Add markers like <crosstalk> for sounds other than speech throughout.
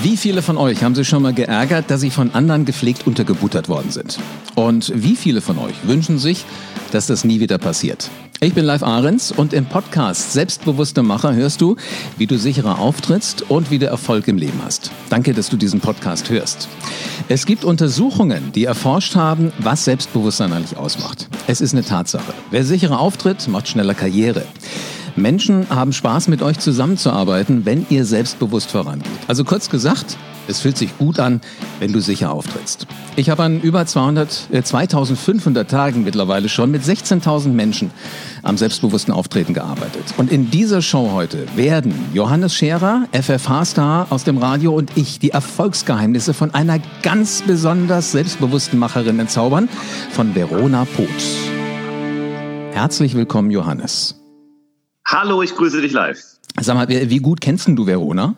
Wie viele von euch haben sich schon mal geärgert, dass sie von anderen gepflegt untergebuttert worden sind? Und wie viele von euch wünschen sich, dass das nie wieder passiert? Ich bin Live Ahrens und im Podcast Selbstbewusste Macher hörst du, wie du sicherer auftrittst und wie du Erfolg im Leben hast. Danke, dass du diesen Podcast hörst. Es gibt Untersuchungen, die erforscht haben, was Selbstbewusstsein eigentlich ausmacht. Es ist eine Tatsache. Wer sicherer auftritt, macht schneller Karriere. Menschen haben Spaß mit euch zusammenzuarbeiten, wenn ihr selbstbewusst vorangeht. Also kurz gesagt, es fühlt sich gut an, wenn du sicher auftrittst. Ich habe an über 200, äh, 2500 Tagen mittlerweile schon mit 16.000 Menschen am selbstbewussten Auftreten gearbeitet. Und in dieser Show heute werden Johannes Scherer, FFH-Star aus dem Radio und ich die Erfolgsgeheimnisse von einer ganz besonders selbstbewussten Macherin entzaubern, von Verona Poth. Herzlich willkommen, Johannes. Hallo, ich grüße dich live. Sag mal, wie gut kennst du Verona?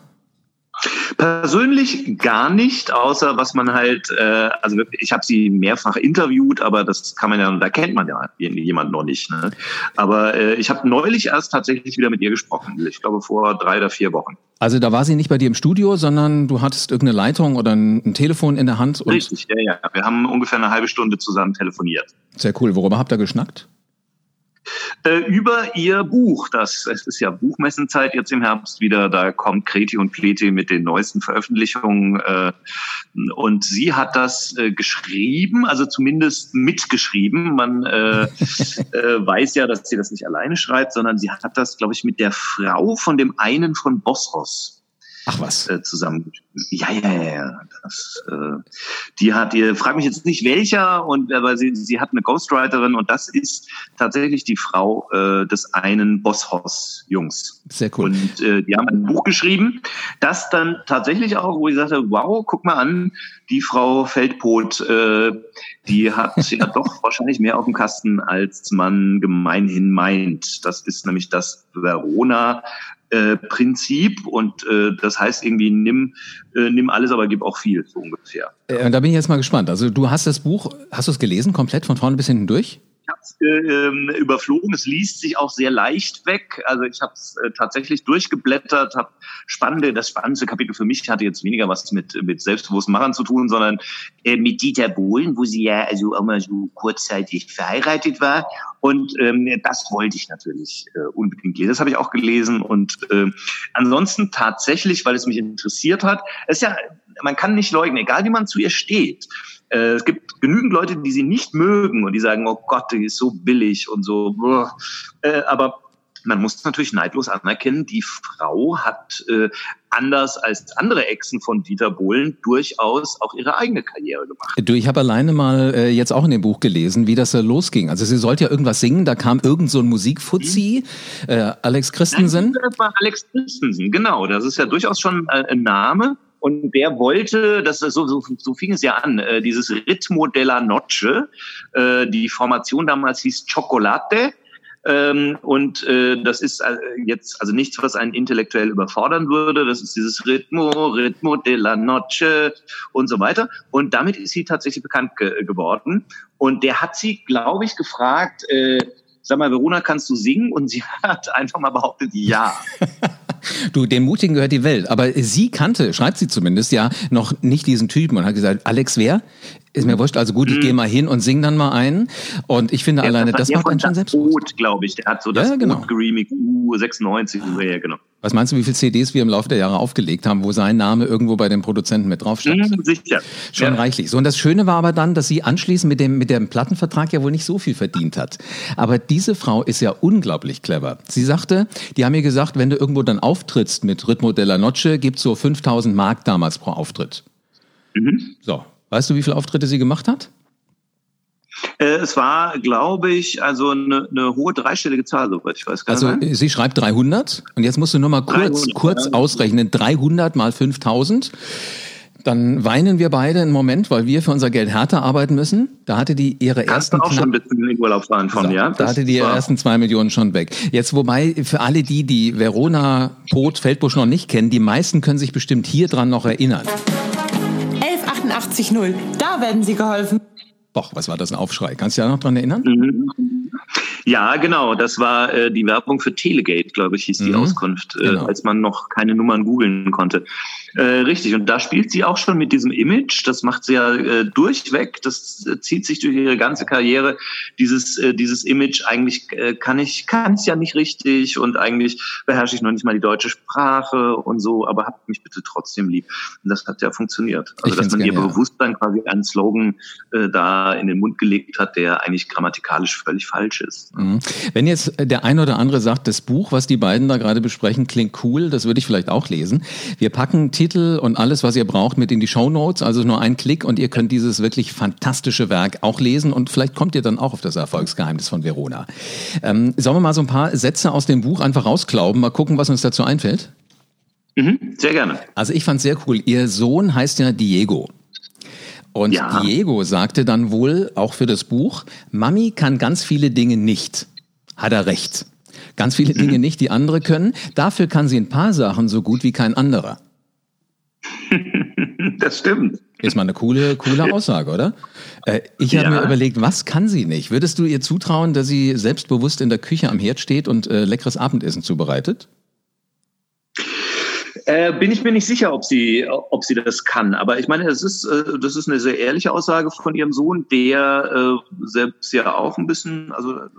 Persönlich gar nicht, außer was man halt, äh, also ich habe sie mehrfach interviewt, aber das kann man ja, da kennt man ja jemand noch nicht. Ne? Aber äh, ich habe neulich erst tatsächlich wieder mit ihr gesprochen. Ich glaube vor drei oder vier Wochen. Also da war sie nicht bei dir im Studio, sondern du hattest irgendeine Leitung oder ein, ein Telefon in der Hand. Richtig, ja, ja. Wir haben ungefähr eine halbe Stunde zusammen telefoniert. Sehr cool. Worüber habt ihr geschnackt? Äh, über ihr Buch. Das es ist ja Buchmessenzeit jetzt im Herbst wieder. Da kommt Kreti und Pleti mit den neuesten Veröffentlichungen. Äh, und sie hat das äh, geschrieben, also zumindest mitgeschrieben. Man äh, <laughs> äh, weiß ja, dass sie das nicht alleine schreibt, sondern sie hat das, glaube ich, mit der Frau von dem einen von Bosros Ach was. Äh, zusammen. Ja, ja, ja, ja. Das, äh, die hat, ihr frag mich jetzt nicht welcher, und aber sie, sie hat eine Ghostwriterin und das ist tatsächlich die Frau äh, des einen Bosshaus-Jungs. Sehr cool. Und äh, die haben ein Buch geschrieben, das dann tatsächlich auch, wo ich sagte, wow, guck mal an, die Frau Feldpot, äh, die hat <laughs> ja doch wahrscheinlich mehr auf dem Kasten, als man gemeinhin meint. Das ist nämlich das Verona äh, Prinzip und äh, das heißt irgendwie nimm äh, nimm alles, aber gib auch viel so ungefähr. Äh, da bin ich jetzt mal gespannt. Also du hast das Buch, hast du es gelesen komplett von vorne bis hinten durch? Habe es äh, überflogen. Es liest sich auch sehr leicht weg. Also ich habe es äh, tatsächlich durchgeblättert, habe spannende, das spannendste Kapitel für mich hatte jetzt weniger was mit mit selbstbewussten Machern zu tun, sondern äh, mit Dieter Bohlen, wo sie ja also auch mal so kurzzeitig verheiratet war. Und ähm, das wollte ich natürlich äh, unbedingt lesen. Das habe ich auch gelesen. Und äh, ansonsten tatsächlich, weil es mich interessiert hat, ist ja, man kann nicht leugnen, egal wie man zu ihr steht äh, es gibt genügend Leute, die sie nicht mögen und die sagen, oh Gott, die ist so billig und so. Äh, aber man muss natürlich neidlos anerkennen, die Frau hat äh, anders als andere Exen von Dieter Bohlen durchaus auch ihre eigene Karriere gemacht. Du, ich habe alleine mal äh, jetzt auch in dem Buch gelesen, wie das äh, losging. Also sie sollte ja irgendwas singen, da kam irgend so ein Musikfuzzi, mhm. äh, Alex Christensen. Nein, das war Alex Christensen, genau. Das ist ja durchaus schon äh, ein Name. Und der wollte, das ist so, so, so fing es ja an, äh, dieses Ritmo della Noche, äh, die Formation damals hieß Chocolate. Ähm, und äh, das ist äh, jetzt also nichts, was einen intellektuell überfordern würde. Das ist dieses Ritmo, Ritmo della Noche und so weiter. Und damit ist sie tatsächlich bekannt ge geworden. Und der hat sie, glaube ich, gefragt, äh, sag mal, Verona, kannst du singen? Und sie <laughs> hat einfach mal behauptet, ja. <laughs> Du, dem Mutigen gehört die Welt. Aber sie kannte, schreibt sie zumindest, ja, noch nicht diesen Typen und hat gesagt, Alex wer? Ist mir wurscht, also gut, ich mhm. gehe mal hin und sing dann mal ein. Und ich finde der alleine, das macht einen schon selbstbewusst. glaube ich, der hat so das ja, genau. geremixed, U96, ja, genau. Was meinst du, wie viele CDs wir im Laufe der Jahre aufgelegt haben, wo sein Name irgendwo bei den Produzenten mit drauf stand? Mhm, sicher. Schon ja. reichlich. So, und das Schöne war aber dann, dass sie anschließend mit dem, mit dem Plattenvertrag ja wohl nicht so viel verdient hat. Aber diese Frau ist ja unglaublich clever. Sie sagte, die haben mir gesagt, wenn du irgendwo dann auftrittst mit Ritmo della Noche, gibt's so 5000 Mark damals pro Auftritt. Mhm. So, Weißt du, wie viele Auftritte sie gemacht hat? Äh, es war, glaube ich, also eine, eine, hohe dreistellige Zahl, soweit ich weiß. Also sein? sie schreibt 300 und jetzt musst du nur mal kurz, 300, kurz ja. ausrechnen. 300 mal 5000. Dann weinen wir beide einen Moment, weil wir für unser Geld härter arbeiten müssen. Da hatte die ihre Kannst ersten du auch schon ein bisschen in den Urlaub fahren von, so, ja? Da hatte die ihre ersten zwei Millionen schon weg. Jetzt wobei für alle die, die Verona Pot Feldbusch noch nicht kennen, die meisten können sich bestimmt hier dran noch erinnern. 88.0. Da werden Sie geholfen. Boah, was war das ein Aufschrei? Kannst du dich da noch dran erinnern? Mhm. Ja, genau. Das war äh, die Werbung für Telegate, glaube ich, hieß die mhm, Auskunft, äh, genau. als man noch keine Nummern googeln konnte. Äh, richtig. Und da spielt sie auch schon mit diesem Image. Das macht sie ja äh, durchweg. Das äh, zieht sich durch ihre ganze Karriere. Dieses äh, dieses Image. Eigentlich äh, kann ich kann es ja nicht richtig und eigentlich beherrsche ich noch nicht mal die deutsche Sprache und so. Aber habt mich bitte trotzdem lieb. Und das hat ja funktioniert. Also dass man ihr ja. Bewusstsein quasi einen Slogan äh, da in den Mund gelegt hat, der eigentlich grammatikalisch völlig falsch ist. Mhm. Wenn jetzt der ein oder andere sagt, das Buch, was die beiden da gerade besprechen, klingt cool, das würde ich vielleicht auch lesen. Wir packen Titel und alles, was ihr braucht, mit in die Show Notes. Also nur ein Klick und ihr könnt dieses wirklich fantastische Werk auch lesen und vielleicht kommt ihr dann auch auf das Erfolgsgeheimnis von Verona. Ähm, sollen wir mal so ein paar Sätze aus dem Buch einfach rausklauben, mal gucken, was uns dazu einfällt? Mhm, sehr gerne. Also ich fand sehr cool. Ihr Sohn heißt ja Diego. Und ja. Diego sagte dann wohl auch für das Buch, Mami kann ganz viele Dinge nicht. Hat er recht. Ganz viele Dinge mhm. nicht, die andere können. Dafür kann sie ein paar Sachen so gut wie kein anderer. <laughs> das stimmt. Ist mal eine coole, coole Aussage, oder? Äh, ich habe ja. mir überlegt, was kann sie nicht? Würdest du ihr zutrauen, dass sie selbstbewusst in der Küche am Herd steht und äh, leckeres Abendessen zubereitet? Äh, bin ich mir nicht sicher, ob sie, ob sie das kann. Aber ich meine, das ist, äh, das ist eine sehr ehrliche Aussage von ihrem Sohn, der äh, selbst ja auch ein bisschen, also äh,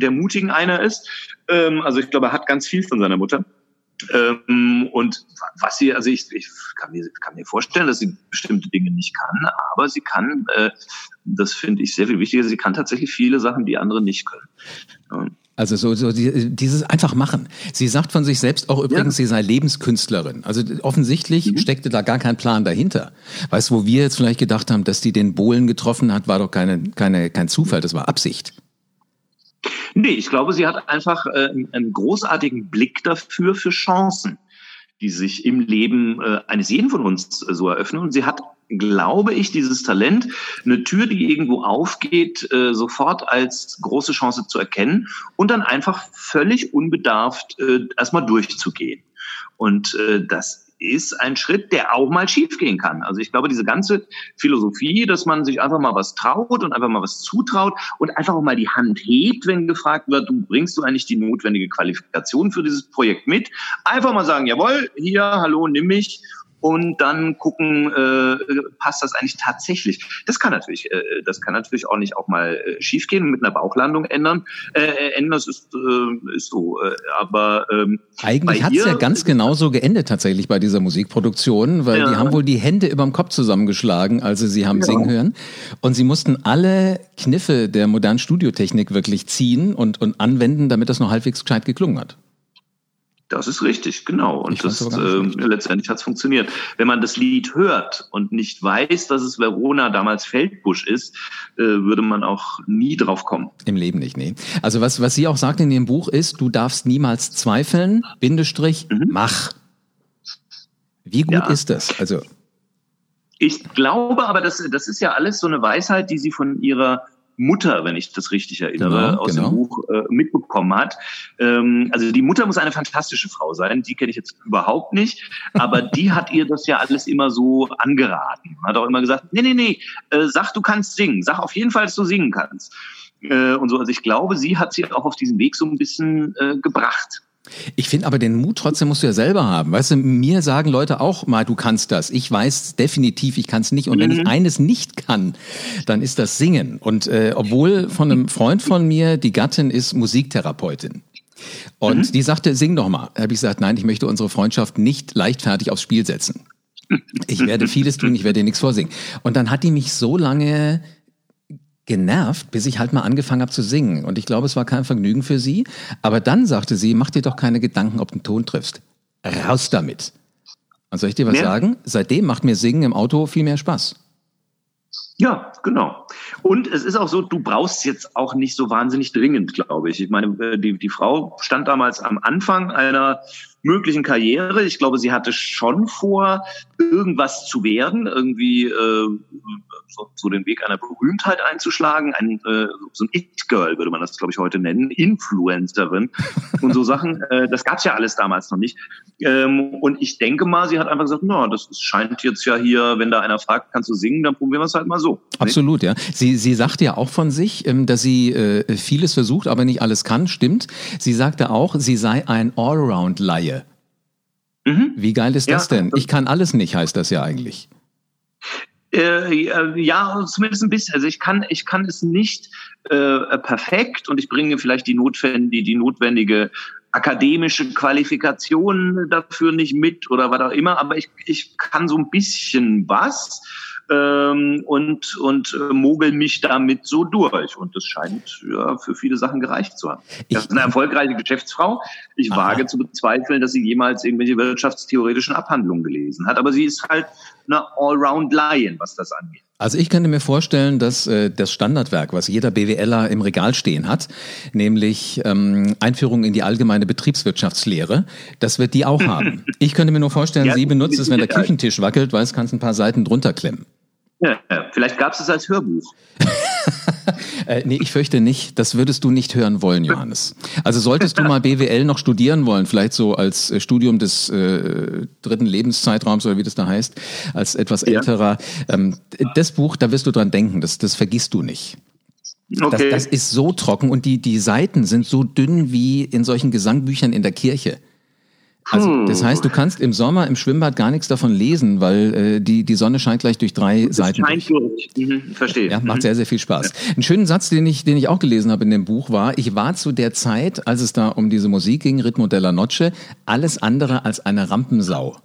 der mutigen einer ist. Ähm, also ich glaube, er hat ganz viel von seiner Mutter. Ähm, und was sie, also ich, ich kann, mir, kann mir vorstellen, dass sie bestimmte Dinge nicht kann, aber sie kann, äh, das finde ich sehr viel wichtiger, sie kann tatsächlich viele Sachen, die andere nicht können. Ja. Also so, so dieses einfach machen. Sie sagt von sich selbst auch übrigens, ja. sie sei Lebenskünstlerin. Also offensichtlich mhm. steckte da gar kein Plan dahinter. Weißt du, wo wir jetzt vielleicht gedacht haben, dass die den Bohlen getroffen hat, war doch keine, keine, kein Zufall, das war Absicht. Nee, ich glaube, sie hat einfach äh, einen großartigen Blick dafür, für Chancen, die sich im Leben äh, eines jeden von uns äh, so eröffnen. Und sie hat glaube ich, dieses Talent, eine Tür, die irgendwo aufgeht, äh, sofort als große Chance zu erkennen und dann einfach völlig unbedarft äh, erstmal durchzugehen. Und äh, das ist ein Schritt, der auch mal schiefgehen kann. Also ich glaube, diese ganze Philosophie, dass man sich einfach mal was traut und einfach mal was zutraut und einfach auch mal die Hand hebt, wenn gefragt wird, du bringst du eigentlich die notwendige Qualifikation für dieses Projekt mit? Einfach mal sagen, jawohl, hier, hallo, nimm mich und dann gucken, äh, passt das eigentlich tatsächlich. Das kann natürlich, äh, das kann natürlich auch nicht auch mal äh, schiefgehen und mit einer Bauchlandung ändern. Äh, äh ändern, das ist, äh, ist so. Äh, aber ähm, eigentlich hat es ja ganz genauso geendet tatsächlich bei dieser Musikproduktion, weil ja. die haben wohl die Hände überm Kopf zusammengeschlagen, als sie sie haben ja. singen hören. Und sie mussten alle Kniffe der modernen Studiotechnik wirklich ziehen und, und anwenden, damit das noch halbwegs gescheit geklungen hat. Das ist richtig, genau. Und das, äh, letztendlich hat es funktioniert. Wenn man das Lied hört und nicht weiß, dass es Verona damals Feldbusch ist, äh, würde man auch nie drauf kommen. Im Leben nicht, nee. Also was, was sie auch sagt in ihrem Buch ist, du darfst niemals zweifeln, Bindestrich, mhm. mach. Wie gut ja. ist das? Also ich glaube aber, das, das ist ja alles so eine Weisheit, die sie von ihrer Mutter, wenn ich das richtig erinnere, genau, aus genau. dem Buch äh, mitbekommen hat. Ähm, also die Mutter muss eine fantastische Frau sein, die kenne ich jetzt überhaupt nicht, aber <laughs> die hat ihr das ja alles immer so angeraten. Hat auch immer gesagt, nee, nee, nee, äh, sag, du kannst singen, sag auf jeden Fall, dass du singen kannst. Äh, und so, also ich glaube, sie hat sie auch auf diesen Weg so ein bisschen äh, gebracht. Ich finde aber den Mut trotzdem musst du ja selber haben. Weißt du, mir sagen Leute auch mal, du kannst das. Ich weiß definitiv, ich kann es nicht. Und mhm. wenn ich mhm. eines nicht kann, dann ist das Singen. Und äh, obwohl von einem Freund von mir, die Gattin ist Musiktherapeutin. Und mhm. die sagte, sing doch mal. Da habe ich gesagt, nein, ich möchte unsere Freundschaft nicht leichtfertig aufs Spiel setzen. Ich werde vieles tun, ich werde dir nichts vorsingen. Und dann hat die mich so lange genervt, bis ich halt mal angefangen habe zu singen. Und ich glaube, es war kein Vergnügen für sie. Aber dann sagte sie, mach dir doch keine Gedanken, ob du einen Ton triffst. Raus damit. Und soll ich dir was ja. sagen? Seitdem macht mir Singen im Auto viel mehr Spaß. Ja, genau. Und es ist auch so, du brauchst jetzt auch nicht so wahnsinnig dringend, glaube ich. Ich meine, äh, die, die Frau stand damals am Anfang einer möglichen Karriere. Ich glaube, sie hatte schon vor, irgendwas zu werden, irgendwie äh, so, so den Weg einer Berühmtheit einzuschlagen, ein, äh, so ein It-Girl würde man das, glaube ich, heute nennen, Influencerin und so Sachen. <laughs> Äh, das gab's ja alles damals noch nicht. Ähm, und ich denke mal, sie hat einfach gesagt, na, das scheint jetzt ja hier, wenn da einer fragt, kannst du singen, dann probieren wir es halt mal so. Absolut, ja. Sie, sie sagte ja auch von sich, ähm, dass sie äh, vieles versucht, aber nicht alles kann, stimmt. Sie sagte auch, sie sei ein Allround-Laie. Mhm. Wie geil ist ja, das denn? Ich kann alles nicht, heißt das ja eigentlich. Äh, ja, zumindest ein bisschen. Also ich kann, ich kann es nicht äh, perfekt und ich bringe vielleicht die notwendige, die notwendige akademische Qualifikation dafür nicht mit oder was auch immer, aber ich, ich kann so ein bisschen was ähm, und, und äh, mogel mich damit so durch. Und das scheint ja, für viele Sachen gereicht zu haben. Das ist eine erfolgreiche Geschäftsfrau. Ich Aha. wage zu bezweifeln, dass sie jemals irgendwelche wirtschaftstheoretischen Abhandlungen gelesen hat. Aber sie ist halt eine Allround-Lion, was das angeht. Also ich könnte mir vorstellen, dass äh, das Standardwerk, was jeder BWLer im Regal stehen hat, nämlich ähm, Einführung in die allgemeine Betriebswirtschaftslehre, das wird die auch <laughs> haben. Ich könnte mir nur vorstellen, ja, sie benutzt es, wenn der Küchentisch wackelt, weil es kannst ein paar Seiten drunter klemmen. Ja, vielleicht gab es es als Hörbuch. <laughs> <laughs> äh, nee, ich fürchte nicht. Das würdest du nicht hören wollen, Johannes. Also solltest du mal BWL noch studieren wollen, vielleicht so als äh, Studium des äh, dritten Lebenszeitraums oder wie das da heißt, als etwas älterer. Ja. Ähm, das Buch, da wirst du dran denken, das, das vergisst du nicht. Okay. Das, das ist so trocken und die, die Seiten sind so dünn wie in solchen Gesangbüchern in der Kirche. Also das heißt, du kannst im Sommer im Schwimmbad gar nichts davon lesen, weil äh, die, die Sonne scheint gleich durch drei das Seiten. Scheint durch. Mhm, verstehe. Ja, macht mhm. sehr, sehr viel Spaß. Ja. Einen schönen Satz, den ich, den ich auch gelesen habe in dem Buch war, ich war zu der Zeit, als es da um diese Musik ging, Ritmo della Noce, alles andere als eine Rampensau.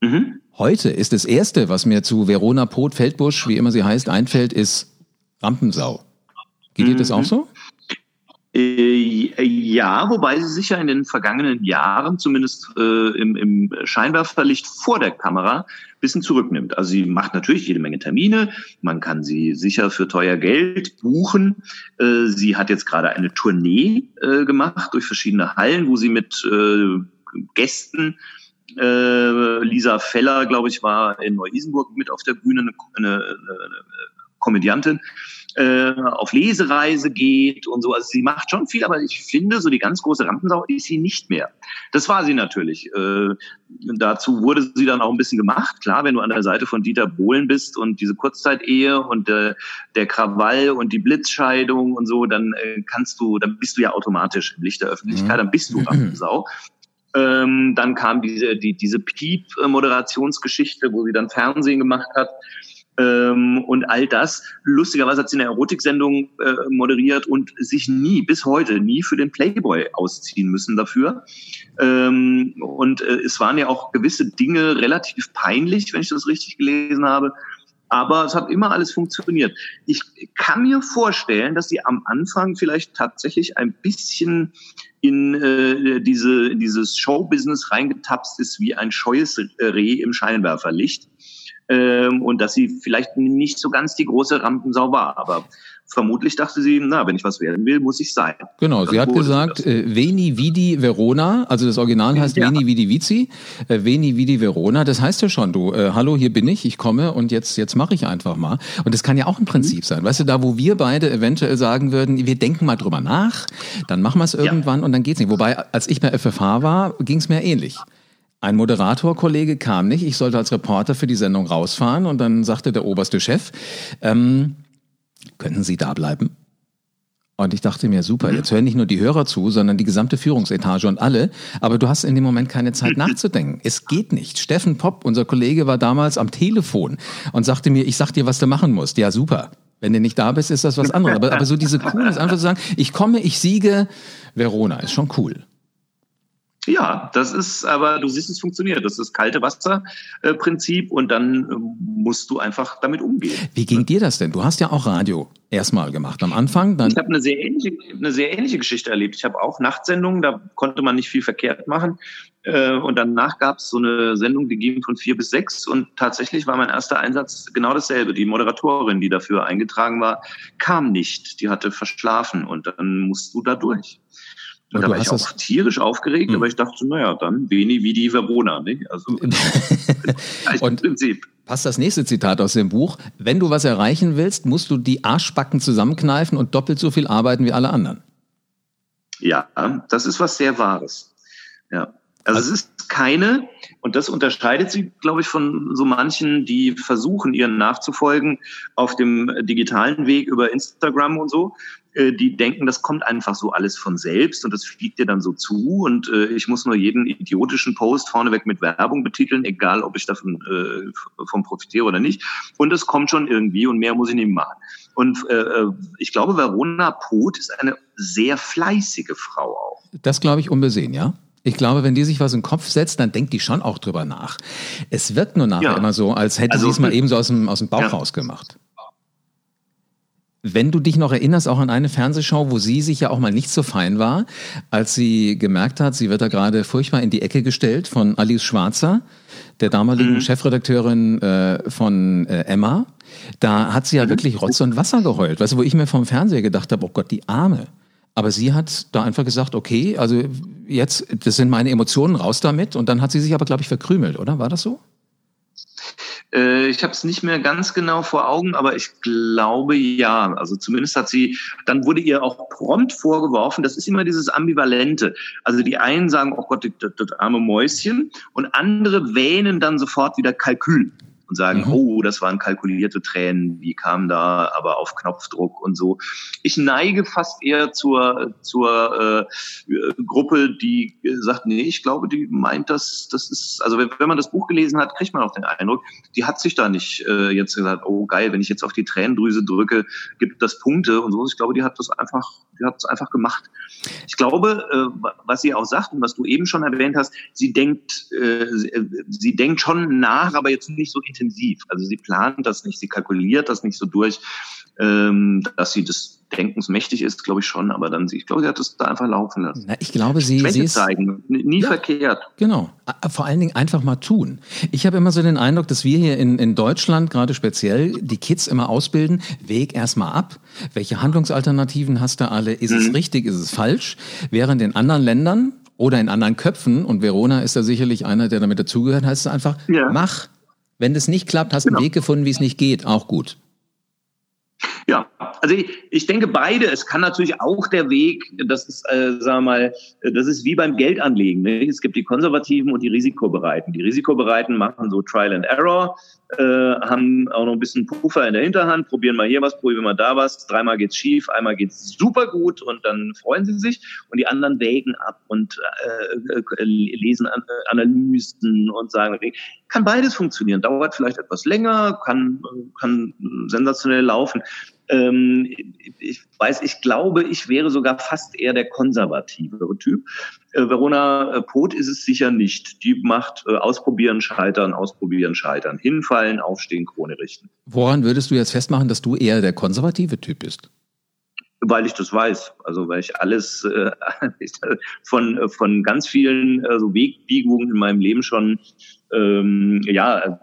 Mhm. Heute ist das Erste, was mir zu Verona Pot Feldbusch, wie immer sie heißt, einfällt, ist Rampensau. Geht mhm. dir das auch so? Äh, ja, wobei sie sich ja in den vergangenen Jahren, zumindest äh, im, im Scheinwerferlicht vor der Kamera, bisschen zurücknimmt. Also sie macht natürlich jede Menge Termine, man kann sie sicher für teuer Geld buchen. Äh, sie hat jetzt gerade eine Tournee äh, gemacht durch verschiedene Hallen, wo sie mit äh, Gästen äh, Lisa Feller, glaube ich, war in Neu-Isenburg mit auf der Bühne, eine, eine, eine Komödiantin äh, auf Lesereise geht und so. Also sie macht schon viel, aber ich finde, so die ganz große Rampensau ist sie nicht mehr. Das war sie natürlich. Äh, dazu wurde sie dann auch ein bisschen gemacht. Klar, wenn du an der Seite von Dieter Bohlen bist und diese Kurzzeitehe und äh, der Krawall und die Blitzscheidung und so, dann äh, kannst du, dann bist du ja automatisch im Licht der Öffentlichkeit, dann bist du Rampensau. Ähm, dann kam diese, die, diese Piep-Moderationsgeschichte, wo sie dann Fernsehen gemacht hat. Ähm, und all das. Lustigerweise hat sie eine Erotiksendung äh, moderiert und sich nie, bis heute, nie für den Playboy ausziehen müssen dafür. Ähm, und äh, es waren ja auch gewisse Dinge relativ peinlich, wenn ich das richtig gelesen habe. Aber es hat immer alles funktioniert. Ich kann mir vorstellen, dass sie am Anfang vielleicht tatsächlich ein bisschen in äh, diese dieses Showbusiness reingetapst ist wie ein scheues Reh im Scheinwerferlicht ähm, und dass sie vielleicht nicht so ganz die große Rampensau war. Aber vermutlich dachte sie, na, wenn ich was werden will, muss ich sein. Genau, sie hat gesagt, äh, Veni Vidi Verona, also das Original heißt ja. Veni Vidi Vici, äh, Veni Vidi Verona, das heißt ja schon, du, äh, hallo, hier bin ich, ich komme und jetzt, jetzt mache ich einfach mal. Und das kann ja auch ein Prinzip mhm. sein. Weißt du, da wo wir beide eventuell sagen würden, wir denken mal drüber nach, dann machen wir es irgendwann ja. und dann geht's nicht. Wobei, als ich bei FFH war, ging es mir ähnlich. Ein Moderatorkollege kam nicht, ich sollte als Reporter für die Sendung rausfahren und dann sagte der oberste Chef, ähm, könnten Sie da bleiben? Und ich dachte mir, super, jetzt hören nicht nur die Hörer zu, sondern die gesamte Führungsetage und alle. Aber du hast in dem Moment keine Zeit nachzudenken. Es geht nicht. Steffen Popp, unser Kollege, war damals am Telefon und sagte mir, ich sag dir, was du machen musst. Ja, super. Wenn du nicht da bist, ist das was anderes. Aber, aber so diese cool ist einfach zu sagen, ich komme, ich siege, Verona, ist schon cool. Ja, das ist, aber du siehst, es funktioniert. Das ist das kalte Wasser-Prinzip und dann ähm, musst du einfach damit umgehen. Wie ging dir das denn? Du hast ja auch Radio erstmal gemacht am Anfang. Dann ich habe eine sehr ähnliche, eine sehr ähnliche Geschichte erlebt. Ich habe auch Nachtsendungen, da konnte man nicht viel verkehrt machen. Äh, und danach gab es so eine Sendung, die ging von vier bis sechs und tatsächlich war mein erster Einsatz genau dasselbe. Die Moderatorin, die dafür eingetragen war, kam nicht. Die hatte verschlafen und dann musst du da durch. Und da war ich auch tierisch aufgeregt, hm. aber ich dachte, naja, dann wenig wie die Verona. Nicht? Also <laughs> und Prinzip. Passt das nächste Zitat aus dem Buch. Wenn du was erreichen willst, musst du die Arschbacken zusammenkneifen und doppelt so viel arbeiten wie alle anderen. Ja, das ist was sehr Wahres. Ja. Also, also es ist keine, und das unterscheidet sie, glaube ich, von so manchen, die versuchen, ihren nachzufolgen auf dem digitalen Weg über Instagram und so. Äh, die denken, das kommt einfach so alles von selbst und das fliegt dir dann so zu und äh, ich muss nur jeden idiotischen Post vorneweg mit Werbung betiteln, egal ob ich davon äh, vom profitiere oder nicht. Und es kommt schon irgendwie und mehr muss ich nicht machen. Und äh, äh ich glaube, Verona Poth ist eine sehr fleißige Frau auch. Das glaube ich unbesehen, ja. Ich glaube, wenn die sich was in den Kopf setzt, dann denkt die schon auch drüber nach. Es wirkt nur nachher ja. immer so, als hätte also, sie es mal eben so aus dem, aus dem Bauch ja. rausgemacht. Wenn du dich noch erinnerst, auch an eine Fernsehshow, wo sie sich ja auch mal nicht so fein war, als sie gemerkt hat, sie wird da gerade furchtbar in die Ecke gestellt von Alice Schwarzer, der damaligen mhm. Chefredakteurin äh, von äh, Emma. Da hat sie ja mhm. wirklich Rotz und Wasser geheult. Weißt du, wo ich mir vom Fernseher gedacht habe, oh Gott, die Arme. Aber sie hat da einfach gesagt, okay, also jetzt, das sind meine Emotionen, raus damit. Und dann hat sie sich aber, glaube ich, verkrümelt, oder? War das so? Äh, ich habe es nicht mehr ganz genau vor Augen, aber ich glaube ja. Also zumindest hat sie, dann wurde ihr auch prompt vorgeworfen, das ist immer dieses Ambivalente. Also die einen sagen, oh Gott, das, das arme Mäuschen, und andere wähnen dann sofort wieder Kalkül und sagen, mhm. oh, das waren kalkulierte Tränen, die kamen da aber auf Knopfdruck und so. Ich neige fast eher zur, zur äh, Gruppe, die sagt, nee, ich glaube, die meint das, das ist, also wenn, wenn man das Buch gelesen hat, kriegt man auch den Eindruck, die hat sich da nicht äh, jetzt gesagt, oh geil, wenn ich jetzt auf die Tränendrüse drücke, gibt das Punkte und so. Ich glaube, die hat das einfach, die hat es einfach gemacht. Ich glaube, äh, was sie auch sagt und was du eben schon erwähnt hast, sie denkt, äh, sie denkt schon nach, aber jetzt nicht so intensiv intensiv. Also sie plant das nicht, sie kalkuliert das nicht so durch, ähm, dass sie des Denkens mächtig ist, glaube ich schon, aber dann, ich glaube, sie hat es da einfach laufen lassen. Na, ich glaube, sie, sie ist, zeigen, nie ja, verkehrt. Genau. Vor allen Dingen einfach mal tun. Ich habe immer so den Eindruck, dass wir hier in, in Deutschland gerade speziell die Kids immer ausbilden, Weg erstmal ab. Welche Handlungsalternativen hast du alle? Ist mhm. es richtig, ist es falsch? Während in anderen Ländern oder in anderen Köpfen, und Verona ist da sicherlich einer, der damit dazugehört, heißt es einfach, ja. mach, wenn das nicht klappt, hast du genau. einen Weg gefunden, wie es nicht geht. Auch gut. Ja, also ich, ich denke beide. Es kann natürlich auch der Weg, das ist, äh, sagen wir mal, das ist wie beim Geldanlegen. Ne? Es gibt die Konservativen und die Risikobereiten. Die Risikobereiten machen so Trial and Error, äh, haben auch noch ein bisschen Puffer in der Hinterhand, probieren mal hier was, probieren mal da was. Dreimal geht's schief, einmal geht's super gut und dann freuen sie sich. Und die anderen wägen ab und äh, äh lesen äh, Analysen und sagen, kann beides funktionieren. Dauert vielleicht etwas länger, kann, kann sensationell laufen. Ähm, ich weiß, ich glaube, ich wäre sogar fast eher der konservativere Typ. Äh, Verona äh, Poth ist es sicher nicht. Die macht äh, ausprobieren, scheitern, ausprobieren, scheitern. Hinfallen, aufstehen, Krone richten. Woran würdest du jetzt festmachen, dass du eher der konservative Typ bist? Weil ich das weiß, also weil ich alles äh, <laughs> von von ganz vielen äh, so Wegbiegungen in meinem Leben schon ähm, ja, äh,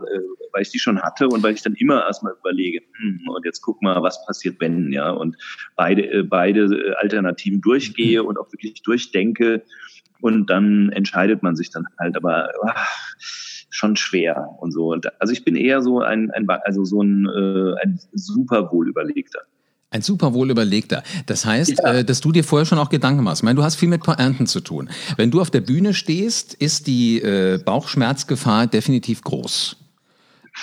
weil ich die schon hatte und weil ich dann immer erstmal überlege, hm, und jetzt guck mal, was passiert, wenn, ja, und beide, äh, beide Alternativen durchgehe und auch wirklich durchdenke und dann entscheidet man sich dann halt, aber ach, schon schwer und so. Also ich bin eher so ein, ein also so ein, äh, ein super wohlüberlegter. Ein super wohl überlegter. Das heißt, ja. äh, dass du dir vorher schon auch Gedanken machst. Ich meine, du hast viel mit Pointen zu tun. Wenn du auf der Bühne stehst, ist die äh, Bauchschmerzgefahr definitiv groß.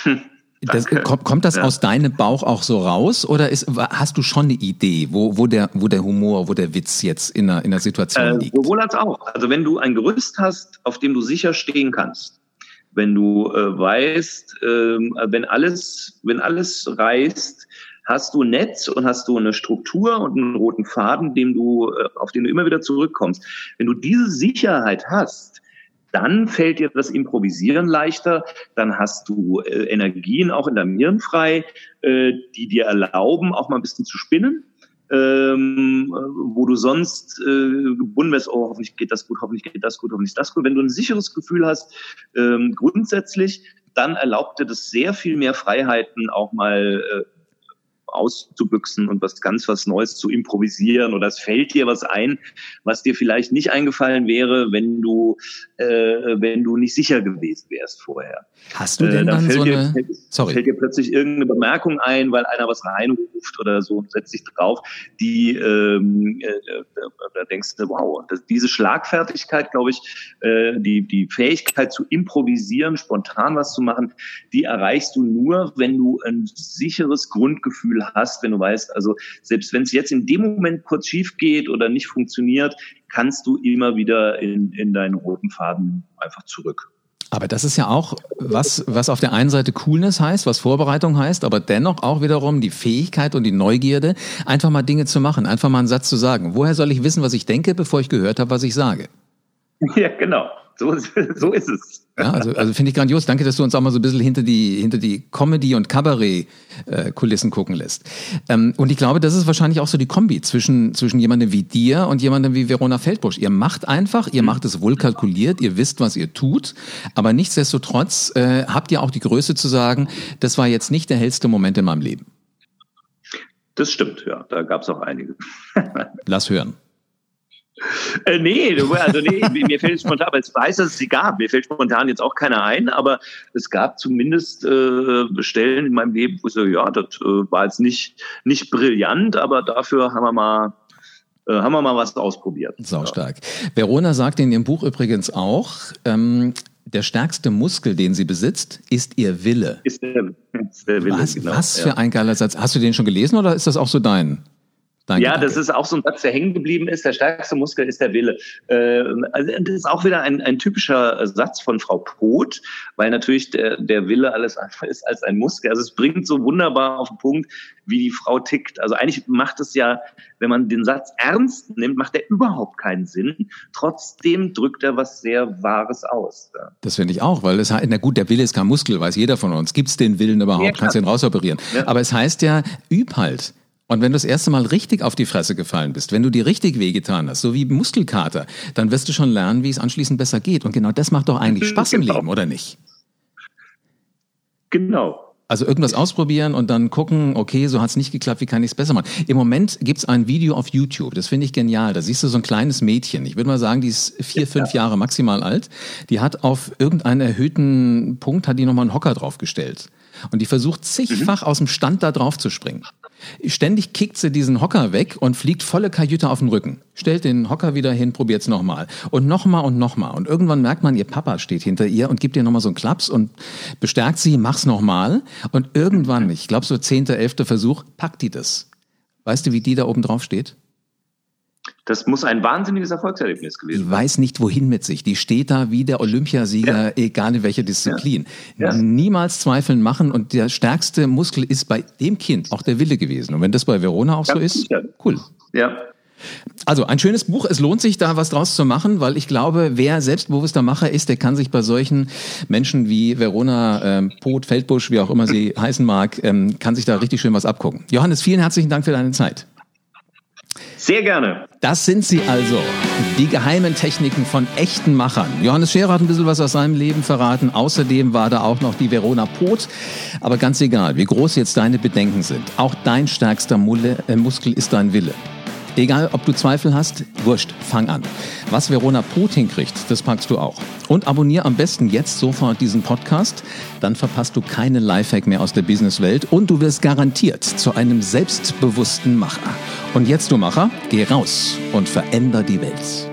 Hm. <laughs> Das, kommt, kommt das ja. aus deinem Bauch auch so raus oder ist, hast du schon eine Idee, wo, wo, der, wo der Humor, wo der Witz jetzt in der, in der Situation äh, liegt? Sowohl als auch. Also wenn du ein Gerüst hast, auf dem du sicher stehen kannst, wenn du äh, weißt, äh, wenn alles, wenn alles reißt, hast du ein Netz und hast du eine Struktur und einen roten Faden, dem du, äh, auf den du immer wieder zurückkommst. Wenn du diese Sicherheit hast, dann fällt dir das Improvisieren leichter, dann hast du äh, Energien auch in deinem Hirn frei, äh, die dir erlauben, auch mal ein bisschen zu spinnen. Ähm, wo du sonst äh, gebunden wärst, oh, hoffentlich geht das gut, hoffentlich geht das gut, hoffentlich das gut. Wenn du ein sicheres Gefühl hast, ähm, grundsätzlich, dann erlaubt dir das sehr viel mehr Freiheiten, auch mal äh, auszubüchsen und was ganz was Neues zu improvisieren oder es fällt dir was ein, was dir vielleicht nicht eingefallen wäre, wenn du äh, wenn du nicht sicher gewesen wärst vorher. Hast du denn äh, dann, dann so dir, eine fällt, Sorry. fällt dir plötzlich irgendeine Bemerkung ein, weil einer was reinruft oder so und setzt sich drauf, die ähm, äh, da denkst du, wow, das, diese Schlagfertigkeit, glaube ich, äh, die die Fähigkeit zu improvisieren, spontan was zu machen, die erreichst du nur, wenn du ein sicheres Grundgefühl hast, wenn du weißt, also selbst wenn es jetzt in dem Moment kurz schief geht oder nicht funktioniert, kannst du immer wieder in, in deinen roten Faden einfach zurück. Aber das ist ja auch was, was auf der einen Seite Coolness heißt, was Vorbereitung heißt, aber dennoch auch wiederum die Fähigkeit und die Neugierde, einfach mal Dinge zu machen, einfach mal einen Satz zu sagen. Woher soll ich wissen, was ich denke, bevor ich gehört habe, was ich sage? <laughs> Ja, genau. So, <laughs> so ist es. Ja, also, also finde ich grandios. Danke, dass du uns auch mal so ein bisschen hinter die, hinter die Comedy- und Kabarett-Kulissen gucken lässt. Ähm, und ich glaube, das ist wahrscheinlich auch so die Kombi zwischen, zwischen jemandem wie dir und jemandem wie Verona Feldbusch. Ihr macht einfach, ihr macht es wohl kalkuliert, ihr wisst, was ihr tut, aber nichtsdestotrotz äh, habt ihr auch die Größe zu sagen, das war jetzt nicht der hellste Moment in meinem Leben. Das stimmt, ja. Da gab es auch einige. <laughs> Lass hören. Äh, nee, also nee, mir fällt spontan, aber ich weiß, dass es sie gab. Mir fällt spontan jetzt auch keiner ein, aber es gab zumindest äh, Stellen in meinem Leben, wo ich so, ja, das äh, war jetzt nicht, nicht brillant, aber dafür haben wir mal äh, haben wir mal was ausprobiert. Sau stark. Ja. Verona sagt in ihrem Buch übrigens auch, ähm, der stärkste Muskel, den sie besitzt, ist ihr Wille. Ist der, ist der Wille, was, genau. Was für ja. ein geiler Satz. Hast du den schon gelesen oder ist das auch so dein? Danke, ja, danke. das ist auch so ein Satz, der hängen geblieben ist. Der stärkste Muskel ist der Wille. Äh, also das ist auch wieder ein, ein typischer Satz von Frau Poth, weil natürlich der, der Wille alles andere ist als ein Muskel. Also es bringt so wunderbar auf den Punkt, wie die Frau tickt. Also eigentlich macht es ja, wenn man den Satz ernst nimmt, macht er überhaupt keinen Sinn. Trotzdem drückt er was sehr Wahres aus. Das finde ich auch, weil es na gut, der Wille ist kein Muskel, weiß jeder von uns. Gibt es den Willen überhaupt? Ja, Kannst du den rausoperieren? Ja. Aber es heißt ja, üb halt. Und wenn du das erste Mal richtig auf die Fresse gefallen bist, wenn du dir richtig wehgetan hast, so wie Muskelkater, dann wirst du schon lernen, wie es anschließend besser geht. Und genau das macht doch eigentlich Spaß genau. im Leben, oder nicht? Genau. Also irgendwas ausprobieren und dann gucken, okay, so hat es nicht geklappt, wie kann ich es besser machen? Im Moment gibt es ein Video auf YouTube, das finde ich genial. Da siehst du so ein kleines Mädchen, ich würde mal sagen, die ist vier, fünf Jahre maximal alt. Die hat auf irgendeinen erhöhten Punkt, hat die nochmal einen Hocker draufgestellt. Und die versucht zigfach mhm. aus dem Stand da drauf zu springen. Ständig kickt sie diesen Hocker weg und fliegt volle Kajüte auf den Rücken. Stellt den Hocker wieder hin, probiert's nochmal. Und nochmal und nochmal. Und irgendwann merkt man, ihr Papa steht hinter ihr und gibt ihr nochmal so einen Klaps und bestärkt sie, mach's nochmal. Und irgendwann, ich glaube so zehnter, elfter Versuch, packt die das. Weißt du, wie die da oben drauf steht? Das muss ein wahnsinniges Erfolgserlebnis gewesen sein. Die weiß nicht, wohin mit sich. Die steht da wie der Olympiasieger, ja. egal in welcher Disziplin. Ja. Ja. Niemals Zweifeln machen und der stärkste Muskel ist bei dem Kind auch der Wille gewesen. Und wenn das bei Verona auch so ist, cool. Ja. Also ein schönes Buch. Es lohnt sich da was draus zu machen, weil ich glaube, wer selbstbewusster Macher ist, der kann sich bei solchen Menschen wie Verona ähm, Poth, Feldbusch, wie auch immer sie <laughs> heißen mag, ähm, kann sich da richtig schön was abgucken. Johannes, vielen herzlichen Dank für deine Zeit. Sehr gerne. Das sind sie also, die geheimen Techniken von echten Machern. Johannes Scherer hat ein bisschen was aus seinem Leben verraten. Außerdem war da auch noch die Verona Pot. Aber ganz egal, wie groß jetzt deine Bedenken sind, auch dein stärkster äh, Muskel ist dein Wille. Egal, ob du Zweifel hast, wurscht, fang an. Was Verona Pot hinkriegt, das packst du auch. Und abonnier am besten jetzt sofort diesen Podcast, dann verpasst du keinen Lifehack mehr aus der Businesswelt und du wirst garantiert zu einem selbstbewussten Macher. Und jetzt, du Macher, geh raus und veränder die Welt.